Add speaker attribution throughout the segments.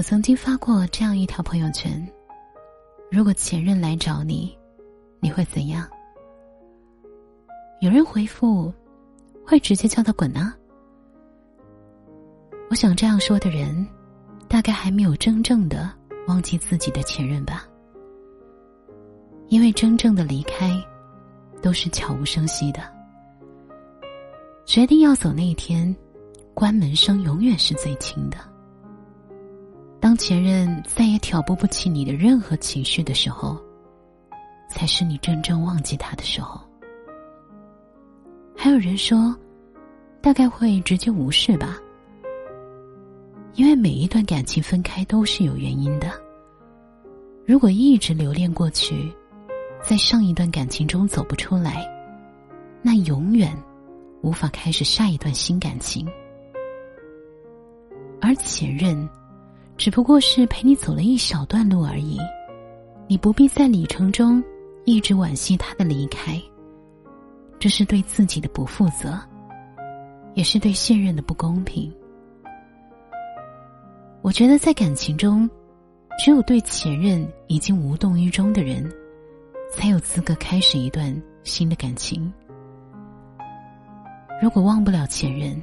Speaker 1: 我曾经发过这样一条朋友圈：如果前任来找你，你会怎样？有人回复：会直接叫他滚啊！我想这样说的人，大概还没有真正的忘记自己的前任吧。因为真正的离开，都是悄无声息的。决定要走那一天，关门声永远是最轻的。当前任再也挑拨不起你的任何情绪的时候，才是你真正忘记他的时候。还有人说，大概会直接无视吧，因为每一段感情分开都是有原因的。如果一直留恋过去，在上一段感情中走不出来，那永远。无法开始下一段新感情，而前任只不过是陪你走了一小段路而已，你不必在旅程中一直惋惜他的离开。这是对自己的不负责，也是对现任的不公平。我觉得在感情中，只有对前任已经无动于衷的人，才有资格开始一段新的感情。如果忘不了前任，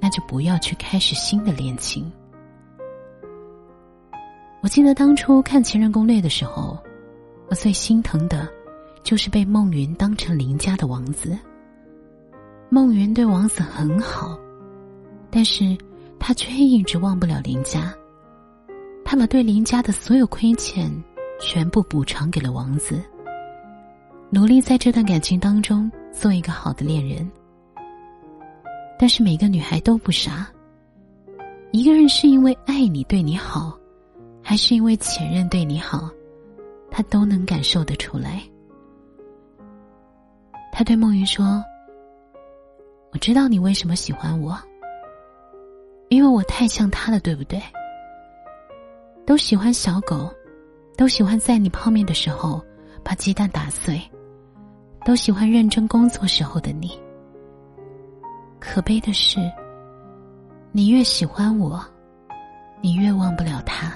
Speaker 1: 那就不要去开始新的恋情。我记得当初看《前任攻略》的时候，我最心疼的，就是被孟云当成林家的王子。孟云对王子很好，但是他却一直忘不了林家。他把对林家的所有亏欠，全部补偿给了王子。努力在这段感情当中做一个好的恋人。但是每个女孩都不傻。一个人是因为爱你对你好，还是因为前任对你好，他都能感受得出来。他对梦云说：“我知道你为什么喜欢我，因为我太像他了，对不对？都喜欢小狗，都喜欢在你泡面的时候把鸡蛋打碎，都喜欢认真工作时候的你。”可悲的是，你越喜欢我，你越忘不了他。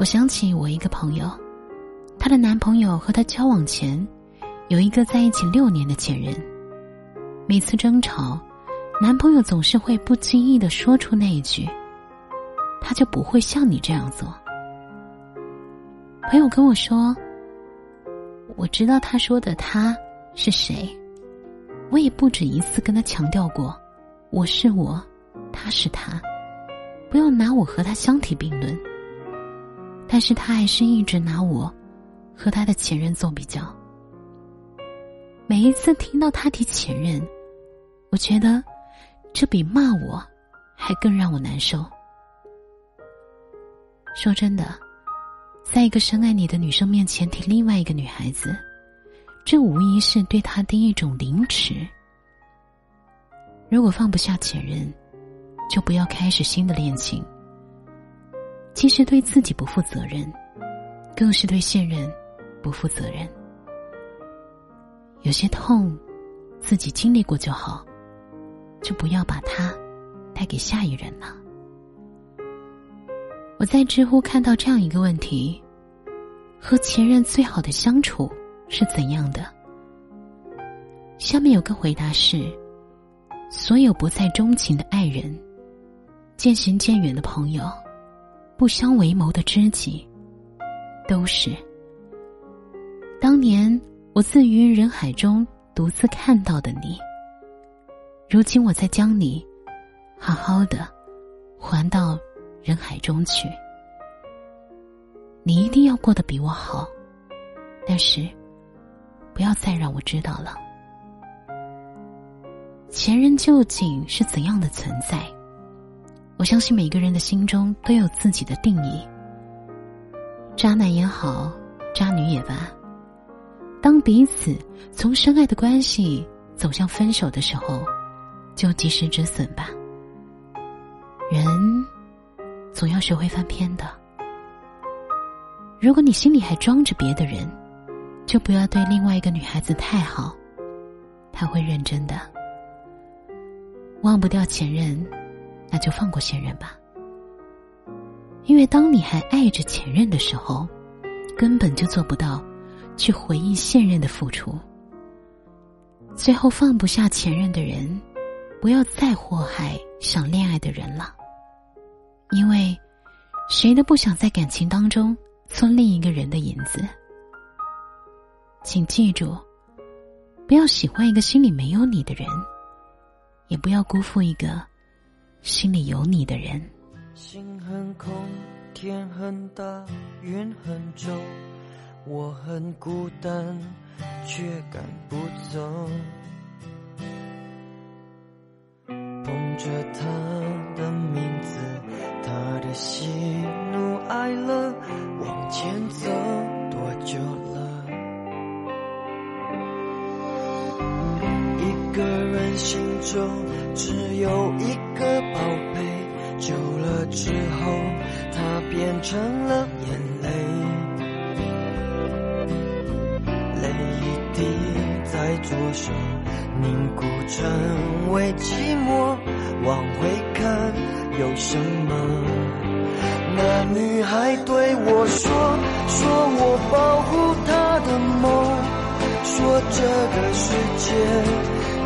Speaker 1: 我想起我一个朋友，她的男朋友和她交往前，有一个在一起六年的前任。每次争吵，男朋友总是会不经意的说出那一句：“他就不会像你这样做。”朋友跟我说：“我知道他说的他是谁。”我也不止一次跟他强调过，我是我，他是他，不要拿我和他相提并论。但是他还是一直拿我和他的前任做比较。每一次听到他提前任，我觉得这比骂我还更让我难受。说真的，在一个深爱你的女生面前提另外一个女孩子。这无疑是对他的一种凌迟。如果放不下前任，就不要开始新的恋情。既是对自己不负责任，更是对现任不负责任。有些痛，自己经历过就好，就不要把它带给下一人了。我在知乎看到这样一个问题：和前任最好的相处。是怎样的？下面有个回答是：所有不再钟情的爱人，渐行渐远的朋友，不相为谋的知己，都是。当年我自于人海中独自看到的你，如今我再将你好好的还到人海中去。你一定要过得比我好，但是。不要再让我知道了，前任究竟是怎样的存在？我相信每个人的心中都有自己的定义。渣男也好，渣女也罢，当彼此从深爱的关系走向分手的时候，就及时止损吧。人总要学会翻篇的。如果你心里还装着别的人，就不要对另外一个女孩子太好，她会认真的。忘不掉前任，那就放过现任吧。因为当你还爱着前任的时候，根本就做不到去回应现任的付出。最后放不下前任的人，不要再祸害想恋爱的人了。因为谁都不想在感情当中做另一个人的影子。请记住，不要喜欢一个心里没有你的人，也不要辜负一个心里有你的人。
Speaker 2: 心很空，天很大，云很重，我很孤单，却赶不走。捧着他只有一个宝贝。久了之后，它变成了眼泪，泪一滴在左手凝固成为寂寞。往回看有什么？那女孩对我说，说我保护她的梦，说这个世界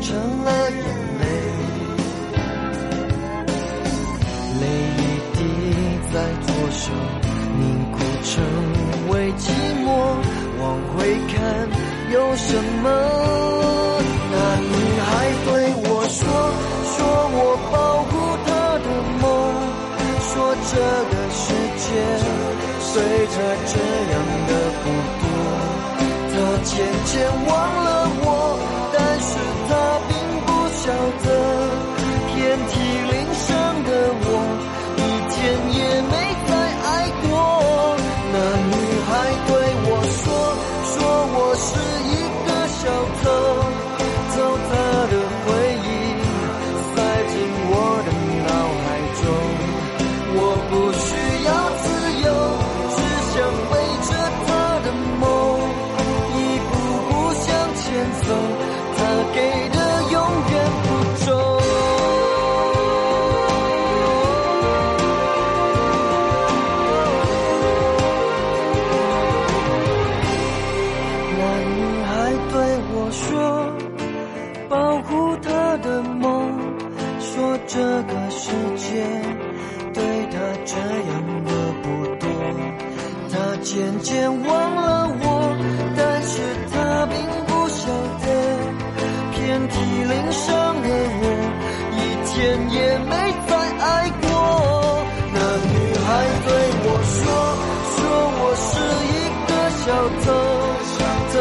Speaker 2: 成了眼泪，泪一滴在左手凝固成为寂寞，往回看。有什么？那女孩对我说：“说我保护她的梦，说这个世界随着这样的不多。”她渐渐忘了他渐渐忘了我，但是他并不晓得，遍体鳞伤的我，一天也没再爱过。那女孩对我说，说我是一个小偷，偷